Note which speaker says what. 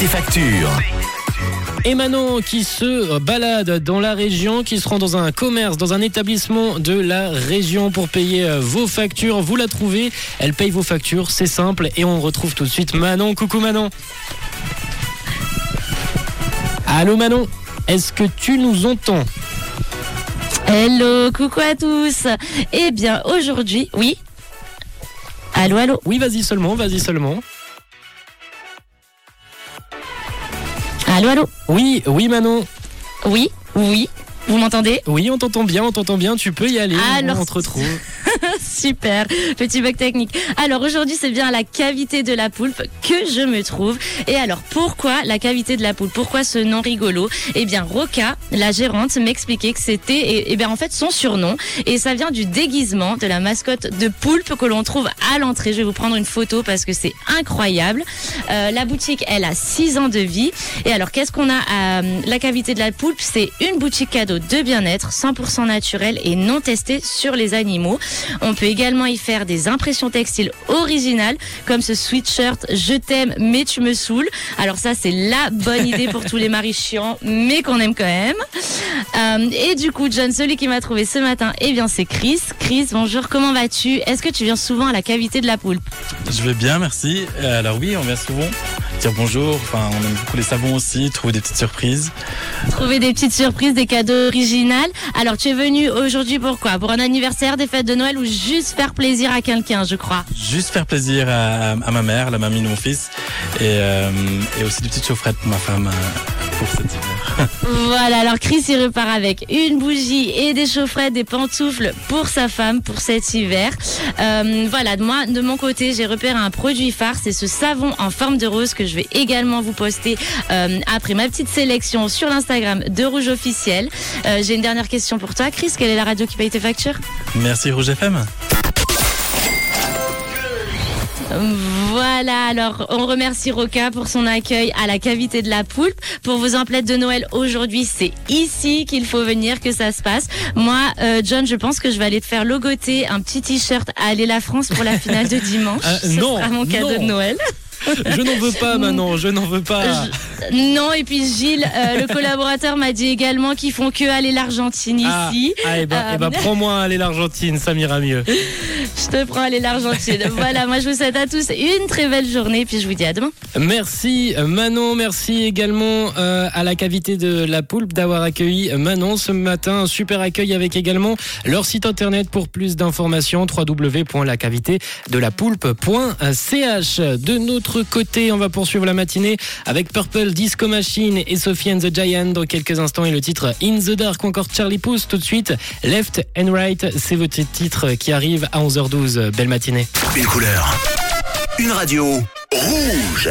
Speaker 1: tes factures.
Speaker 2: Et Manon qui se balade dans la région, qui se rend dans un commerce, dans un établissement de la région pour payer euh, vos factures. Vous la trouvez, elle paye vos factures, c'est simple. Et on retrouve tout de suite Manon. Coucou Manon. Allô Manon, est-ce que tu nous entends?
Speaker 3: Hello, coucou à tous. Eh bien, aujourd'hui, oui. Allô, allô.
Speaker 2: Oui, vas-y seulement, vas-y seulement.
Speaker 3: Allô, allô.
Speaker 2: Oui, oui Manon.
Speaker 3: Oui, oui. Vous m'entendez
Speaker 2: Oui, on t'entend bien, on t'entend bien. Tu peux y aller.
Speaker 3: Alors,
Speaker 2: on te retrouve.
Speaker 3: Super, petit bug technique. Alors aujourd'hui, c'est bien à la cavité de la poulpe que je me trouve. Et alors, pourquoi la cavité de la poulpe? Pourquoi ce nom rigolo? Eh bien, Roca, la gérante, m'expliquait que c'était, et, bien en fait, son surnom. Et ça vient du déguisement de la mascotte de poulpe que l'on trouve à l'entrée. Je vais vous prendre une photo parce que c'est incroyable. Euh, la boutique, elle a 6 ans de vie. Et alors, qu'est-ce qu'on a à euh, la cavité de la poulpe? C'est une boutique cadeau de bien-être, 100% naturel et non testé sur les animaux. On peut également y faire des impressions textiles originales, comme ce sweatshirt Je t'aime mais tu me saoules. Alors ça, c'est la bonne idée pour tous les maris chiants, mais qu'on aime quand même. Euh, et du coup, John, celui qui m'a trouvé ce matin, eh bien c'est Chris. Chris, bonjour, comment vas-tu? Est-ce que tu viens souvent à la cavité de la poulpe?
Speaker 4: Je vais bien, merci. Euh, alors oui, on vient souvent dire bonjour. Enfin, on aime beaucoup les savons aussi, trouver des petites surprises.
Speaker 3: Trouver des petites surprises, des cadeaux originaux. Alors, tu es venu aujourd'hui pour quoi? Pour un anniversaire, des fêtes de Noël ou juste faire plaisir à quelqu'un, je crois?
Speaker 4: Juste faire plaisir à, ma mère, la mamie de mon fils, et, euh, et aussi des petites chaufferettes pour ma femme euh, pour cet hiver.
Speaker 3: Voilà, alors Chris il repart avec une bougie et des chaufferettes, des pantoufles pour sa femme pour cet hiver. Euh, voilà, moi de mon côté j'ai repéré un produit phare, c'est ce savon en forme de rose que je vais également vous poster après ma petite sélection sur l'Instagram de Rouge Officiel. j'ai une dernière question pour toi, Chris. Quelle est la radio qui paye tes factures?
Speaker 4: Merci Rouge FM.
Speaker 3: Voilà, alors on remercie Roca pour son accueil à la cavité de la poulpe. Pour vos emplettes de Noël aujourd'hui, c'est ici qu'il faut venir que ça se passe. Moi, euh, John, je pense que je vais aller te faire logoter un petit t-shirt à aller la France pour la finale de dimanche.
Speaker 2: Euh, non,
Speaker 3: sera mon cadeau de Noël.
Speaker 2: Je n'en veux pas maintenant, je n'en veux pas.
Speaker 3: Non, et puis Gilles, euh, le collaborateur, m'a dit également qu'ils font que aller l'Argentine
Speaker 2: ah,
Speaker 3: ici.
Speaker 2: Ah, et eh ben, eh ben euh, prends-moi aller l'Argentine, ça m'ira mieux.
Speaker 3: Je te prends aller l'Argentine. voilà, moi je vous souhaite à tous une très belle journée, puis je vous dis à demain.
Speaker 2: Merci Manon, merci également euh, à la cavité de la poulpe d'avoir accueilli Manon ce matin. Un super accueil avec également leur site internet pour plus d'informations www.lacavité-de-la-poulpe.ch. De notre côté, on va poursuivre la matinée avec Purple Disco Machine et Sophie and the Giant dans quelques instants et le titre In the Dark ou encore Charlie Puth tout de suite. Left and Right, c'est votre titre qui arrive à 11h12. Belle matinée.
Speaker 1: Une couleur. Une radio. Rouge.